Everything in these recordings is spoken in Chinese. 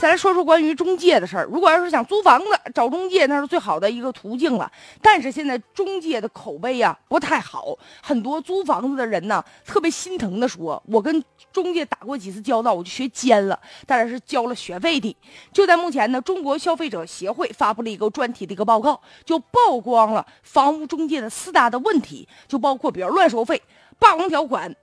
再来说说关于中介的事儿。如果要是想租房子，找中介那是最好的一个途径了。但是现在中介的口碑呀不太好，很多租房子的人呢特别心疼的说：“我跟中介打过几次交道，我就学尖了，当然是交了学费的。”就在目前呢，中国消费者协会发布了一个专题的一个报告，就曝光了房屋中介的四大的问题，就包括比如乱收费、霸王条款。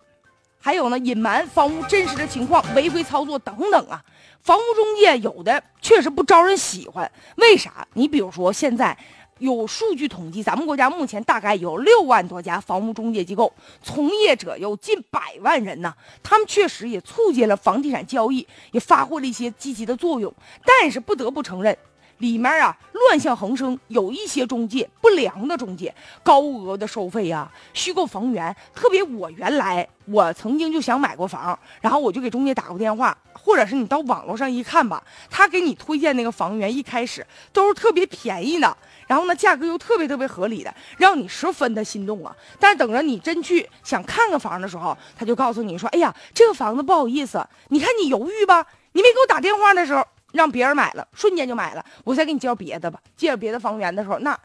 还有呢，隐瞒房屋真实的情况、违规操作等等啊！房屋中介有的确实不招人喜欢，为啥？你比如说，现在有数据统计，咱们国家目前大概有六万多家房屋中介机构，从业者有近百万人呢。他们确实也促进了房地产交易，也发挥了一些积极的作用。但是不得不承认。里面啊，乱象横生，有一些中介不良的中介，高额的收费呀，虚构房源。特别我原来我曾经就想买过房，然后我就给中介打过电话，或者是你到网络上一看吧，他给你推荐那个房源，一开始都是特别便宜的，然后呢价格又特别特别合理的，让你十分的心动啊。但是等着你真去想看个房的时候，他就告诉你说：“哎呀，这个房子不好意思，你看你犹豫吧，你没给我打电话的时候。”让别人买了，瞬间就买了。我再给你介绍别的吧，介绍别的房源的时候，那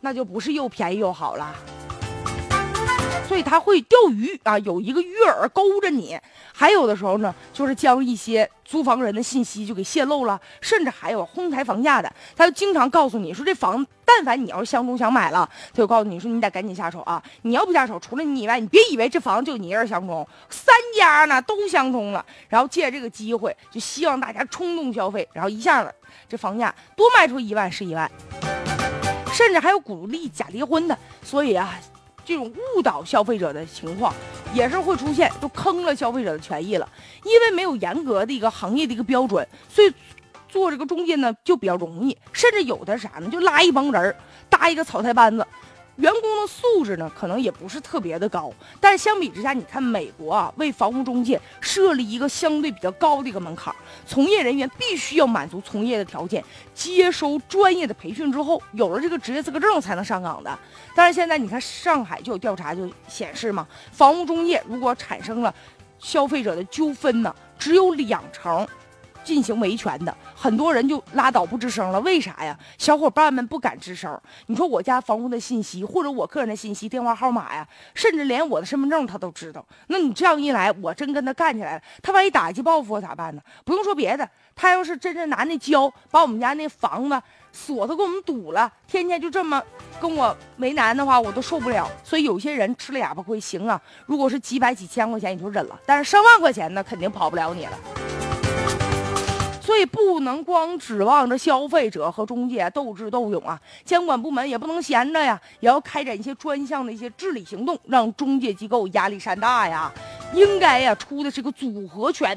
那就不是又便宜又好了。所以他会钓鱼啊，有一个鱼饵勾着你。还有的时候呢，就是将一些租房人的信息就给泄露了，甚至还有哄抬房价的。他就经常告诉你说，这房但凡你要是相中想买了，他就告诉你说，你得赶紧下手啊！你要不下手，除了你以外，你别以为这房就你一人相中，三家呢都相中了。然后借这个机会，就希望大家冲动消费，然后一下子这房价多卖出一万是一万，甚至还有鼓励假离婚的。所以啊。这种误导消费者的情况也是会出现，就坑了消费者的权益了。因为没有严格的一个行业的一个标准，所以做这个中介呢就比较容易，甚至有的啥呢，就拉一帮人搭一个草台班子。员工的素质呢，可能也不是特别的高，但是相比之下，你看美国啊，为房屋中介设立一个相对比较高的一个门槛，从业人员必须要满足从业的条件，接收专业的培训之后，有了这个职业资格证才能上岗的。但是现在你看上海就有调查就显示嘛，房屋中介如果产生了消费者的纠纷呢，只有两成。进行维权的很多人就拉倒不吱声了，为啥呀？小伙伴们不敢吱声。你说我家房屋的信息，或者我个人的信息、电话号码呀，甚至连我的身份证他都知道。那你这样一来，我真跟他干起来了，他万一打击报复我咋办呢？不用说别的，他要是真正拿那胶把我们家那房子锁都给我们堵了，天天就这么跟我为难的话，我都受不了。所以有些人吃了哑巴亏，行啊。如果是几百几千块钱，你就忍了，但是上万块钱呢，肯定跑不了你了。所以不能光指望着消费者和中介斗智斗勇啊，监管部门也不能闲着呀，也要开展一些专项的一些治理行动，让中介机构压力山大呀。应该呀出的是个组合拳。